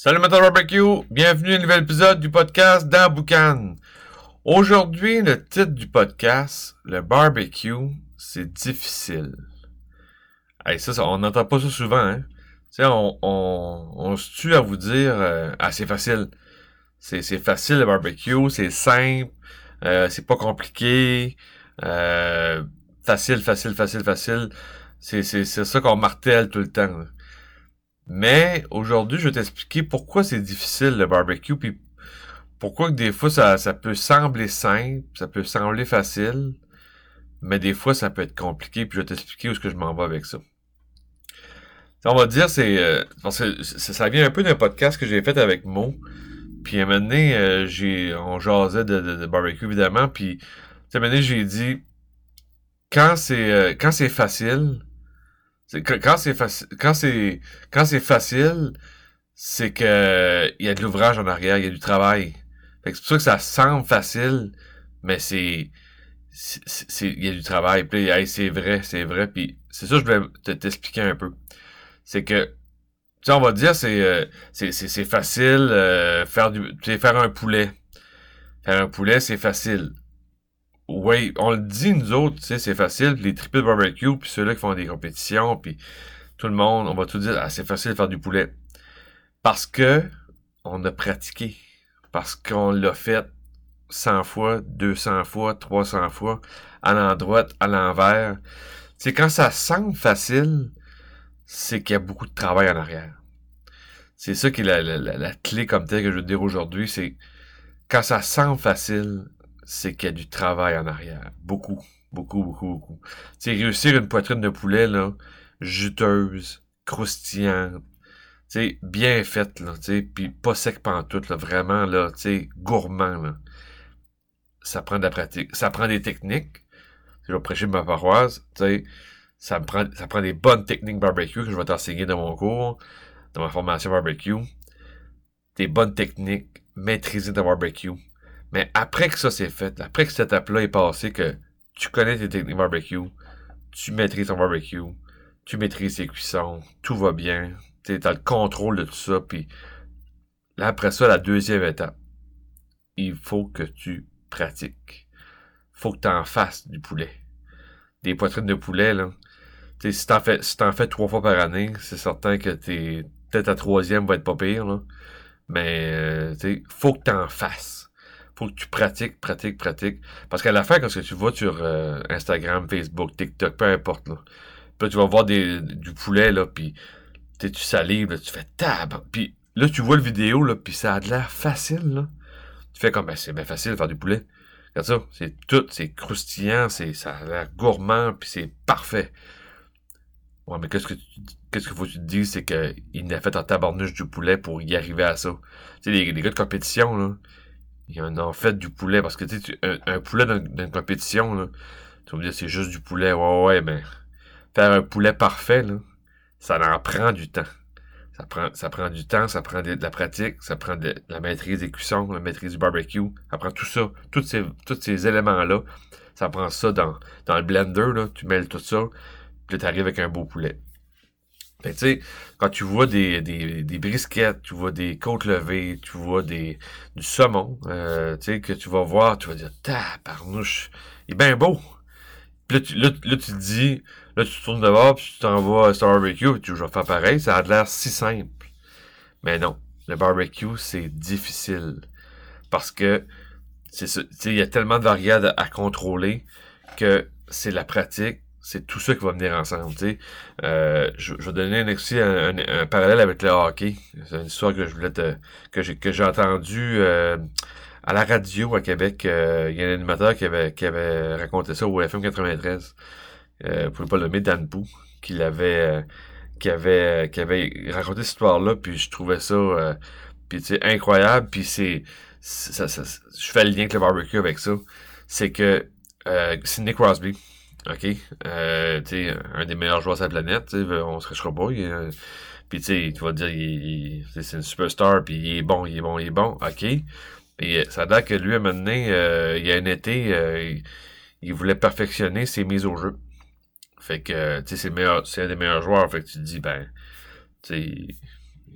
Salut Matin Barbecue, bienvenue à un nouvel épisode du podcast dans. Aujourd'hui, le titre du podcast, le barbecue, c'est difficile. Ça, ça, on n'entend pas ça souvent, hein. Tu sais, on, se tue à vous dire, euh, ah, c'est facile. C'est, facile le barbecue, c'est simple, euh, c'est pas compliqué, euh, facile, facile, facile, facile. C'est ça qu'on martèle tout le temps. là. Mais aujourd'hui, je vais t'expliquer pourquoi c'est difficile le barbecue, puis pourquoi que des fois ça, ça peut sembler simple, ça peut sembler facile, mais des fois ça peut être compliqué, puis je vais t'expliquer où est-ce que je m'en vais avec ça. On va dire, c'est euh, que ça, vient un peu d'un podcast que j'ai fait avec Mo. Puis à un moment donné, euh, j'ai, on jasait de, barbecue évidemment. Puis à un moment donné, j'ai dit quand c'est euh, quand c'est facile, quand c'est facile, quand c'est quand c'est facile, c'est que il y a de l'ouvrage en arrière, il y a du travail. C'est pour ça que ça semble facile, mais c'est c'est il y a du travail. Puis hey, c'est vrai, c'est vrai. Puis c'est ça que je voulais te- t'expliquer un peu. C'est que tu sais, on va dire c'est euh, c'est c'est facile euh, faire du faire un poulet. Faire un poulet, c'est facile. Oui, on le dit nous autres, c'est facile, les triples barbecue, puis ceux-là qui font des compétitions, puis tout le monde, on va tout dire, ah, c'est facile de faire du poulet. Parce que on a pratiqué. Parce qu'on l'a fait 100 fois, 200 fois, 300 fois, à l'endroit, à l'envers. Sais, quand ça semble facile, c'est qu'il y a beaucoup de travail en arrière. C'est ça qui est la, la, clé comme telle que je veux dire aujourd'hui, c'est quand ça semble facile, c'est qu'il y a du travail en arrière. Beaucoup, beaucoup, beaucoup, beaucoup. Tu réussir une poitrine de poulet, là, juteuse, croustillante, tu bien faite, là, tu puis pas sec pantoute, là, vraiment, là, tu gourmand, là. Ça prend de la pratique. Ça prend des techniques. Je vais prêcher ma paroisse, tu ça prend, ça prend des bonnes techniques barbecue que je vais t'enseigner dans mon cours, dans ma formation barbecue. Des bonnes techniques, maîtriser ton barbecue. Mais après que ça c'est fait, après que cette étape-là est passée, que tu connais tes techniques barbecue, tu maîtrises ton barbecue, tu maîtrises tes cuissons, tout va bien, tu as le contrôle de tout ça, puis là, après ça, la deuxième étape, il faut que tu pratiques. faut que tu en fasses du poulet. Des poitrines de poulet, là. Si t'en fais, si t'en fais trois fois par année, c'est certain que t'es, peut-être ta troisième va être pas pire, là. Mais, euh, faut que t'en fasses. Faut que tu pratiques, pratiques, pratiques. Parce qu'à la fin, quand tu vas sur euh, Instagram, Facebook, TikTok, peu importe, là. Puis tu vas voir du poulet, là, puis tu salives, tu fais tab. Puis là, tu vois le vidéo, là, puis ça a l'air facile, là. Tu fais comme, ben, c'est bien facile de faire du poulet. Regarde ça, c'est tout, c'est croustillant, c'est, ça a l'air gourmand, puis c'est parfait. Ouais, mais qu'est-ce que qu'est-ce qu'il faut que tu te dises, c'est que il n'a fait en tabarnouche du poulet pour y arriver à ça. Tu sais, les, les gars de compétition, là, ils en ont fait du poulet, parce que, tu sais, tu- un, poulet dans, dans une compétition, tu vas me dire, c'est juste du poulet, ouais, ouais, mais faire un poulet parfait, ça en prend du temps. Ça prend, du temps, ça prend de, la pratique, ça prend de, la maîtrise des cuissons, la maîtrise du barbecue, ça prend tout ça, tous ces, tous ces éléments-là, ça prend ça dans, le blender, tu mêles tout ça, puis là, t'arrives avec un beau poulet. Que, tu sais, quand tu vois des, des, des brisquettes, tu vois des côtes levées, tu vois des, du saumon, euh, tu sais, que tu vas voir, tu vas dire, tabarnouche, il est bien beau. Puis là, tu, là, tu te dis, là, tu te tournes dehors, puis tu t'en vas à Star Barbecue, tu vas faire pareil, ça a l'air si simple. Mais non, le barbecue, c'est difficile. Parce que, c'est il y a tellement de variables à contrôler que c'est la pratique, c'est tout ça qui va venir ensemble. Euh, je, je vais donner un, un, un- parallèle avec le hockey. C'est une histoire que je voulais te, que j'ai, que j'ai entendu, euh, à la radio à Québec, euh, il y a un animateur qui avait, qui avait raconté ça au FM 93. Euh, pour ne pas le nommer, Dan Pou, qui l'avait, euh, qui avait, qui avait raconté cette histoire-là, puis je trouvais ça, puis incroyable, puis c'est, je fais le lien avec le barbecue avec ça, c'est que euh, Sidney Crosby, ok, euh, un des meilleurs joueurs de la planète, on se cachera pas, puis tu vas dire, c'est une superstar, puis il est bon, il est bon, il est bon, ok, et euh, ça l'air que lui, à un moment donné, euh, il y a un été, il, voulait perfectionner ses mises au jeu. Fait que, c'est c'est un des meilleurs joueurs. Fait que tu te dis, ben, tu sais,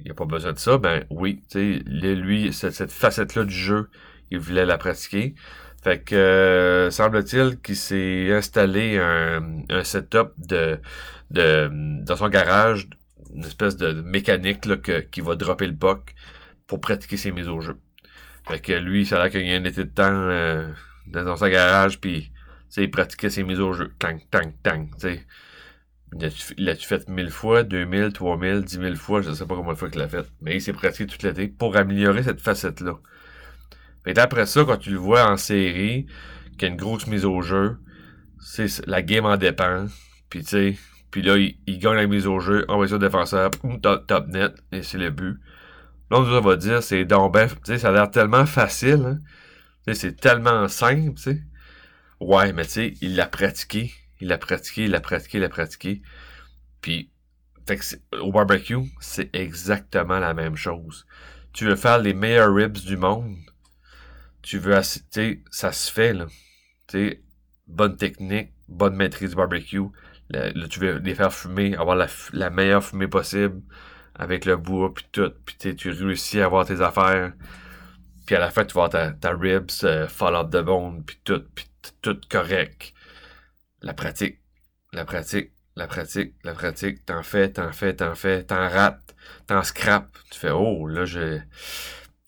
il a pas besoin de ça, ben oui, lui, cette facette-là du jeu, il voulait la pratiquer. Fait que euh, semble-t-il qu'il s'est installé un, un setup de, de dans son garage, une espèce de mécanique là, que, qui va dropper le puck pour pratiquer ses mises au jeu. Fait que lui, ça a l'air qu'il y a un été de temps euh, dans son garage, puis il pratiquait ses mises au jeu. Tang, tang, tang. sais. L'as-tu fait mille fois, deux mille, trois mille, dix mille fois, je sais pas combien de fois qu'il l'a fait. Mais il s'est pratiqué toute l'été pour améliorer cette facette-là. Mais après ça, quand tu le vois en série, qu'il y a une grosse mise au jeu, c'est la game en dépend. Puis tu sais, puis là, il, gagne la mise au jeu, on va sur le défenseur, top, top net, et c'est le but. Là, on va dire, c'est donc ben, tu sais, ça a l'air tellement facile, hein? Tu sais, c'est tellement simple, tu sais. Ouais, mais tu sais, il l'a pratiqué, il l'a pratiqué, il l'a pratiqué, il l'a pratiqué. Puis, au barbecue, c'est exactement la même chose. Tu veux faire les meilleurs ribs du monde, tu veux, sais, ça se fait, là. Tu sais, bonne technique, bonne maîtrise du barbecue. Là, tu veux les faire fumer, avoir la, meilleure fumée possible avec le bois, puis tout. Puis tu réussis à avoir tes affaires. Puis à la fin, tu vas avoir ta, ribs euh, fall out de bone, puis tout, puis tout correct. La pratique, la pratique, la pratique, la pratique. T'en fais, t'en fais, t'en fais, t'en rates, t'en scrapes. Tu fais, oh, là, je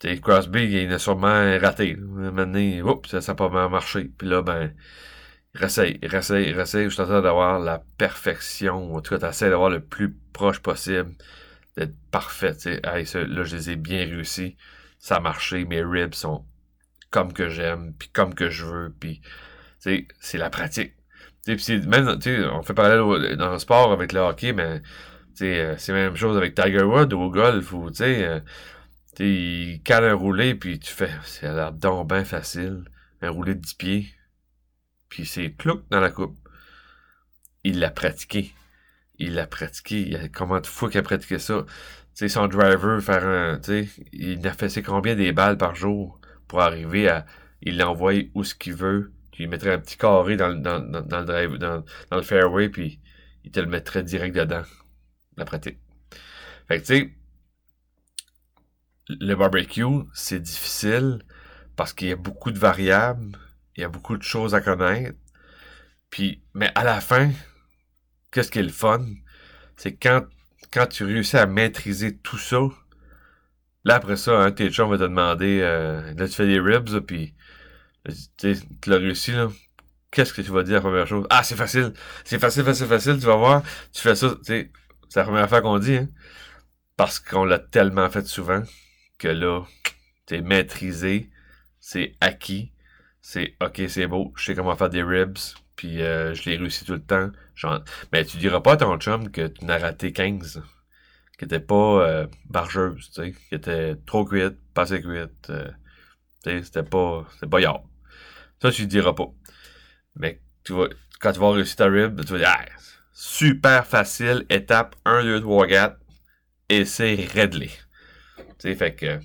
T'sais, Crosby, il a sûrement raté. Maintenant, ça n'a pas mal marché. Puis là, ben, il réessaye, il réessaye, il réessaye. Je train d'avoir la perfection. En tout cas, t'essaies d'avoir le plus proche possible. D'être parfait, là, je les ai bien réussi. Ça a marché. Mes ribs sont comme que j'aime, puis comme que je veux. Puis, c'est la pratique. Tu sais, même, tu sais, on fait parallèle dans le sport avec le hockey, mais, euh, c'est la même chose avec Tiger Wood au golf, ou, tu sais, euh, T'sais, il cale un roulé, puis tu fais, c'est l'air donc bien facile. Un roulé de 10 pieds. Puis c'est clouc dans la coupe. Il l'a pratiqué. Il l'a pratiqué. Il a, comment de fois qu'il a pratiqué ça? sais son driver, faire un, sais il a fait c'est combien des balles par jour pour arriver à, il l'envoie où ce qu'il veut, puis il mettrait un petit carré dans, dans, dans, le drive, dans, dans le fairway, puis il te le mettrait direct dedans. La pratique. Fait que tu sais, le barbecue, c'est difficile parce qu'il y a beaucoup de variables, il y a beaucoup de choses à connaître. Puis, mais à la fin, qu'est-ce qui est le fun? C'est quand, quand tu réussis à maîtriser tout ça, là après ça, hein, tes chums va te demander, euh, là tu fais des ribs, puis tu l'as réussi, là. Qu'est-ce que tu vas dire la première chose? Ah, c'est facile! C'est facile, facile, facile, tu vas voir. Tu fais ça, tu sais, c'est la première fois qu'on dit, hein. Parce qu'on l'a tellement fait souvent que là, t'es maîtrisé, c'est acquis, c'est ok, c'est beau, je sais comment faire des ribs, puis euh, je l'ai réussi tout le temps. Mais tu diras pas à ton chum que tu n'as raté 15, qui était pas euh, bargeuse, tu sais, qui était trop cuite, pas assez cuite, euh, tu sais, c'était pas, c'était pas. Ça, tu le diras pas. Mais tu quand tu vas réussir ta rib, tu vas dire, ah, super facile, étape 1, 2, 3, 4, et c'est réglé fait que.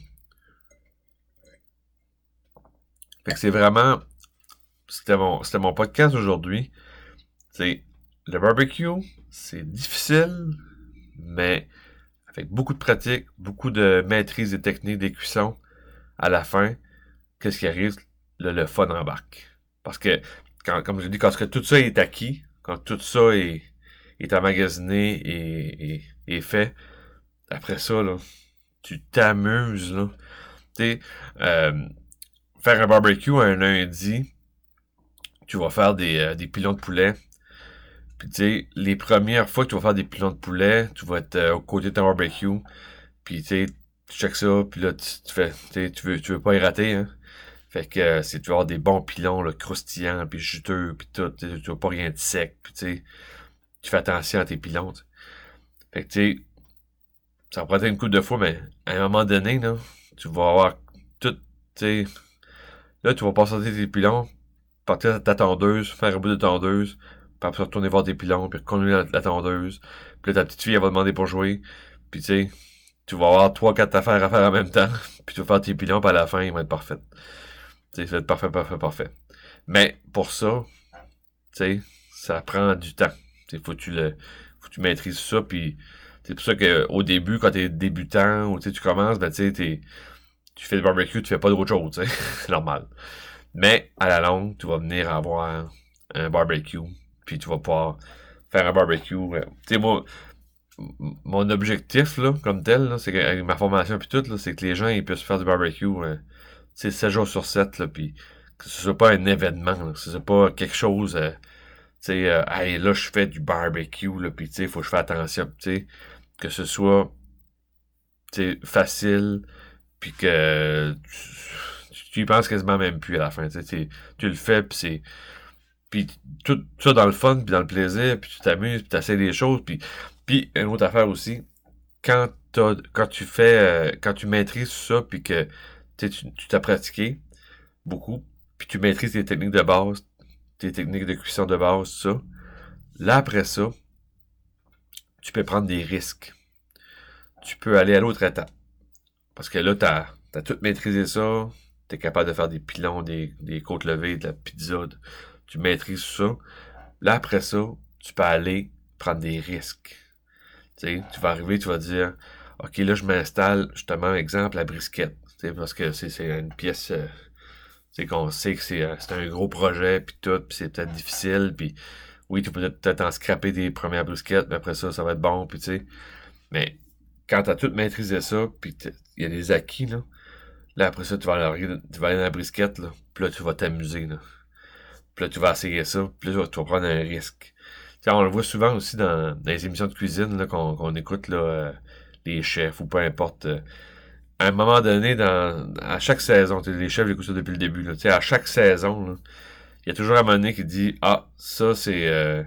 Fait que c'est vraiment. C'était mon, podcast aujourd'hui. C'est le barbecue, c'est difficile, mais avec beaucoup de pratique, beaucoup de maîtrise des techniques des cuissons, à la fin, qu'est-ce qui arrive? Le, fun embarque. Parce que, comme je dis, quand tout ça est acquis, quand tout ça est, est emmagasiné et, et fait, après ça, là, tu t'amuses, là. Tu euh, faire un barbecue un lundi, tu vas faire des, euh, des pilons de poulet. Puis, tu sais, les premières fois que tu vas faire des pilons de poulet, tu vas être euh, au côté de ton barbecue. Puis, tu sais, tu checkes ça, puis là, tu, fais, tu veux, tu veux pas y rater, hein. Fait que c'est tu vas avoir des bons pilons là, croustillants, puis juteux, puis tout. Tu veux pas rien de sec, puis tu sais, tu fais attention à tes pilons. Fait que tu sais, ça va prendre une couple de fois, mais à un moment donné, là, tu vas avoir tout, tu là, tu vas pas sortir tes pilons, partir à ta tondeuse, faire un bout de tondeuse, puis après retourner voir tes pilons, puis continuer la, tondeuse, puis là, ta petite fille, elle va demander pour jouer, puis tu sais, tu vas avoir trois, quatre affaires à faire en même temps, puis tu vas faire tes pilons, puis à la fin, ils vont être parfaits. Tu sais, ça va être parfait, parfait, parfait. Mais, pour ça, tu sais, ça prend du temps. Tu faut que tu le, faut que tu maîtrises ça, puis C'est pour ça qu'au début, quand t'es débutant ou tu commences, ben tu sais, tu fais le barbecue, tu fais pas d'autre chose, c'est normal. Mais à la longue, tu vas venir avoir un barbecue, puis tu vas pouvoir faire un barbecue. Tu sais, mon objectif, là, comme tel, c'est avec ma formation puis tout, c'est que les gens ils puissent faire du barbecue, euh, 7 jours sur 7, là, puis que ce soit pas un événement, que ce soit pas quelque chose, euh, tu sais, euh, hey, là, je fais du barbecue, là, puis tu sais, faut que je fasse attention, tu sais, que ce soit, facile, puis que tu, tu, y penses quasiment même plus à la fin, tu le fais, puis c'est puis tout ça dans le fun, puis dans le plaisir, puis tu t'amuses, puis tu essaies des choses, puis puis une autre affaire aussi, quand quand tu fais euh, quand tu maîtrises ça, puis que tu t'as pratiqué beaucoup, puis tu maîtrises tes techniques de base, tes techniques de cuisson de base, ça. Là, après ça, tu peux prendre des risques. Tu peux aller à l'autre étape. Parce que là, tu as, tout maîtrisé ça. Tu es capable de faire des pilons, des, côtes levées, de la pizza. Tu maîtrises ça. Là, après ça, tu peux aller prendre des risques. tu vas arriver, tu vas dire, OK, là, je m'installe, justement, exemple, la brisquette parce que c'est une pièce. c'est euh, qu'on sait que c'est euh, un gros projet, puis tout, puis c'est peut-être difficile, puis oui, tu peux peut-être en scraper des premières brusquettes, mais après ça, ça va être bon, puis tu sais. Mais quand tu as tout maîtrisé ça, puis il y a des acquis, là, là, après ça, tu vas, aller, dans la brisquette, là, puis là, tu vas t'amuser, là. Puis là, tu vas essayer ça, puis là, tu vas prendre un risque. On le voit souvent aussi dans, les émissions de cuisine là, qu'on, écoute, là, euh, les chefs, ou peu importe à un moment donné, à chaque saison, les chefs, j'écoute ça depuis le début, là, à chaque saison, il y a toujours un moment qui dit Ah, ça c'est euh,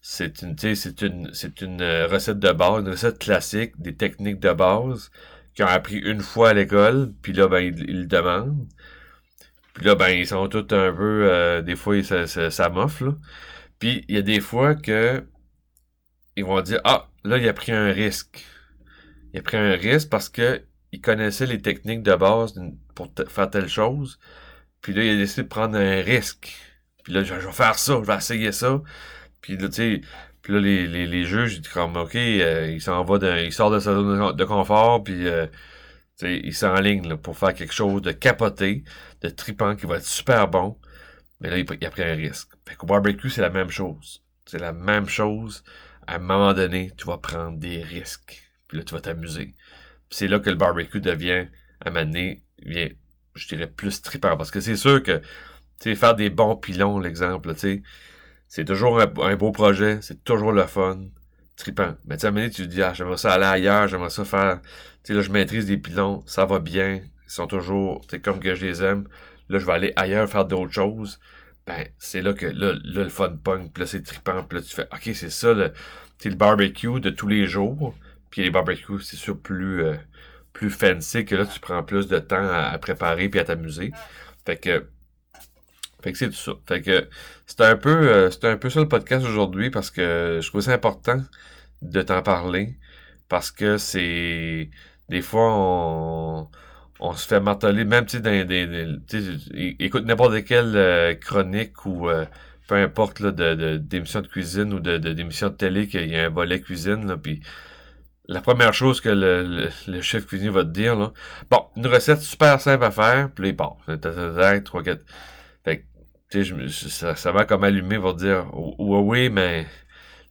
c'est une, c'est une, c'est une euh, recette de base, une recette classique, des techniques de base qu'ils ont appris une fois à l'école, puis là, ben, ils, ils, le demandent. Puis là, ben, ils sont tous un peu, euh, des fois, ça, ça, là. Puis il y a des fois que ils vont dire Ah, là, il a pris un risque. Il a pris un risque parce que il connaissait les techniques de base pour faire telle chose. Puis là, il a décidé de prendre un risque. Puis là, je, vais faire ça, je vais essayer ça. Puis là, tu sais, puis là, les, les, les juges, ils disent comme, OK, euh, il s'en va, il sort de sa zone de confort, puis euh, il s'enligne là, pour faire quelque chose de capoté, de tripant, qui va être super bon. Mais là, il, a pris un risque. Fait qu'au barbecue, c'est la même chose. C'est la même chose. À un moment donné, tu vas prendre des risques. Puis là, tu vas t'amuser c'est là que le barbecue devient, à un vient, je dirais, plus trippant. Parce que c'est sûr que, tu faire des bons pilons, l'exemple, tu c'est toujours un, beau projet, c'est toujours le fun, trippant. Mais tu sais, tu te dis, ah, j'aimerais ça aller ailleurs, j'aimerais ça faire, tu sais, là, je maîtrise des pilons, ça va bien, ils sont toujours, tu comme que je les aime. Là, je vais aller ailleurs faire d'autres choses. Ben, c'est là que, là, le fun punk, puis là, c'est trippant, puis là, tu fais, OK, c'est ça, le, le barbecue de tous les jours. Puis les barbecues, c'est sûr, plus, euh, plus fancy que là, tu prends plus de temps à, préparer puis à t'amuser. Fait que, fait que c'est tout ça. Fait que c'est un peu, euh, c'est un peu ça le podcast aujourd'hui parce que je trouve ça important de t'en parler parce que c'est, des fois, on, on se fait marteler, même, tu sais, dans des, écoute n'importe quelle euh, chronique ou peu importe, là, de, d'émissions de, cuisine ou de, d'émissions de, télé qu'il y a un volet cuisine, là, puis la première chose que le, le, chef cuisinier va te dire, là, bon, une recette super simple à faire, puis là, il part. trois, quatre. Fait tu sais, ça, ça va comme allumer, va te dire, oui, oui, mais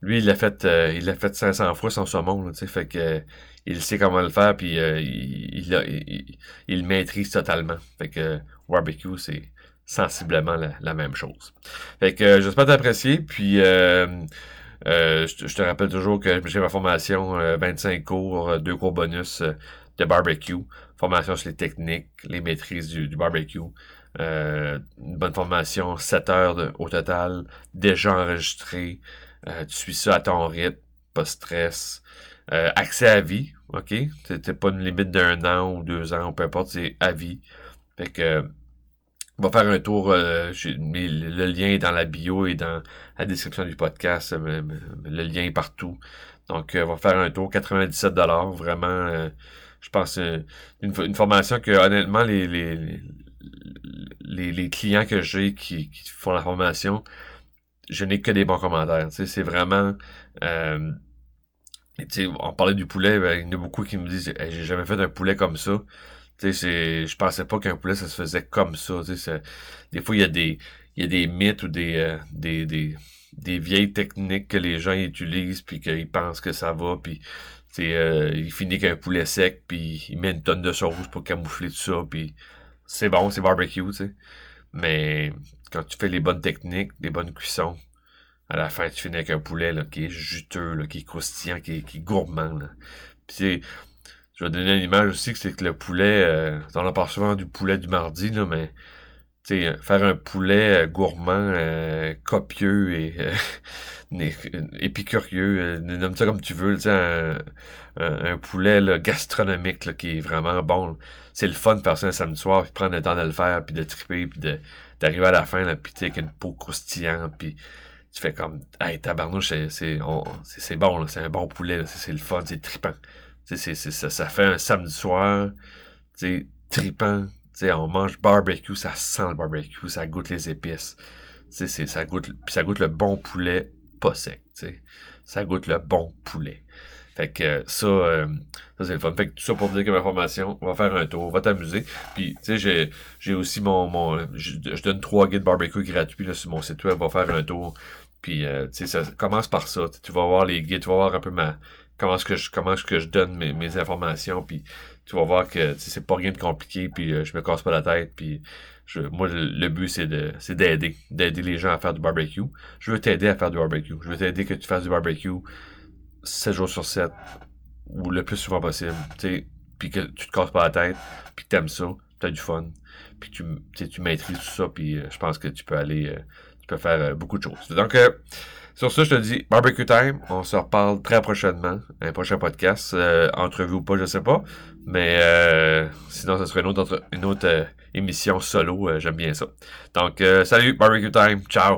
lui, il l'a fait, euh, il l'a fait 500 fois son saumon, tu sais, fait que, il sait comment le faire, puis euh, il, il, il, le maîtrise totalement. Fait que, barbecue, c'est sensiblement la, même chose. Fait que, j'espère t'apprécier, puis, euh, euh, je, te rappelle toujours que j'ai ma formation 25 euh, cours, euh, deux cours bonus de barbecue, formation sur les techniques, les maîtrises du, barbecue. une bonne formation, 7 heures au total, déjà enregistré. tu suis ça à ton rythme, pas stress. accès à vie, ok? T'es pas une limite d'un an ou deux ans, peu importe, c'est à vie. Fait que va faire un tour. Euh, le lien est dans la bio et dans la description du podcast. Euh, le lien est partout. Donc, euh, on va faire un tour. 97 Vraiment, je pense, une, formation que, honnêtement, les, clients que j'ai qui, font la formation, je n'ai que des bons commentaires. c'est vraiment... on parlait du poulet, ben, il y en a beaucoup qui me disent j'ai jamais fait un poulet comme ça. Je pensais pas qu'un poulet, ça se faisait comme ça. Des fois, il y a des. Il y a des mythes ou des, euh, des, des, des, vieilles techniques que les gens utilisent puis qu'ils pensent que ça va puis euh, il finit qu'un poulet sec puis il met une tonne de sauce pour camoufler tout ça puis c'est bon, c'est barbecue, tu sais. Mais quand tu fais les bonnes techniques, les bonnes cuissons, à la fin, tu finis avec un poulet là, qui est juteux, là, qui est croustillant, qui est, gourmand. Là. Je vais donner une image aussi, que c'est que le poulet, euh, on parle souvent du poulet du mardi, mais faire un poulet euh, gourmand, euh, copieux et épicurieux, nomme ça comme tu veux, un, un, poulet gastronomique qui est vraiment bon. C'est le fun de ça un samedi soir, puis prendre le temps de le faire, puis de triper, puis d'arriver à la fin, là, puis avec une peau croustillante, puis tu fais comme Hey tabarnouche, c'est c'est bon, c'est un bon poulet, c'est le fun, c'est trippant. Ça, fait un samedi soir, tu tripant, sais, on mange barbecue, ça sent le barbecue, ça goûte les épices. C'est, ça goûte, ça goûte le bon poulet, pas sec. sais. Ça goûte le bon poulet. Fait que ça, euh, ça c'est le fun. Fait que tout ça pour dire que ma formation, on va faire un tour, on va t'amuser. Puis, tu sais, j'ai, aussi mon, mon je, donne trois guides barbecue gratuits là, sur mon site web, on va faire un tour. Puis, euh, tu sais, ça commence par ça. Tu vas voir les guides, tu vas voir un peu ma, comment est-ce que je, comment est-ce que je donne mes, informations. Puis, tu vas voir que c'est pas rien de compliqué, puis euh, je me casse pas la tête, puis je, moi, le, but, c'est de c'est d'aider, d'aider les gens à faire du barbecue. Je veux t'aider à faire du barbecue. Je veux t'aider que tu fasses du barbecue 7 jours sur 7, ou le plus souvent possible, tu puis que tu te casses pas la tête, puis que t'aimes ça, tu as du fun, puis tu, tu maîtrises tout ça, puis euh, je pense que tu peux aller, euh, tu peux faire beaucoup de choses. Donc, sur ce, je te dis barbecue time. On se reparle très prochainement. Un prochain podcast. Euh, entrevue ou pas, je sais pas. Mais euh, sinon, ce serait une autre, euh, émission solo. J'aime bien ça. Donc, salut, barbecue time. Ciao.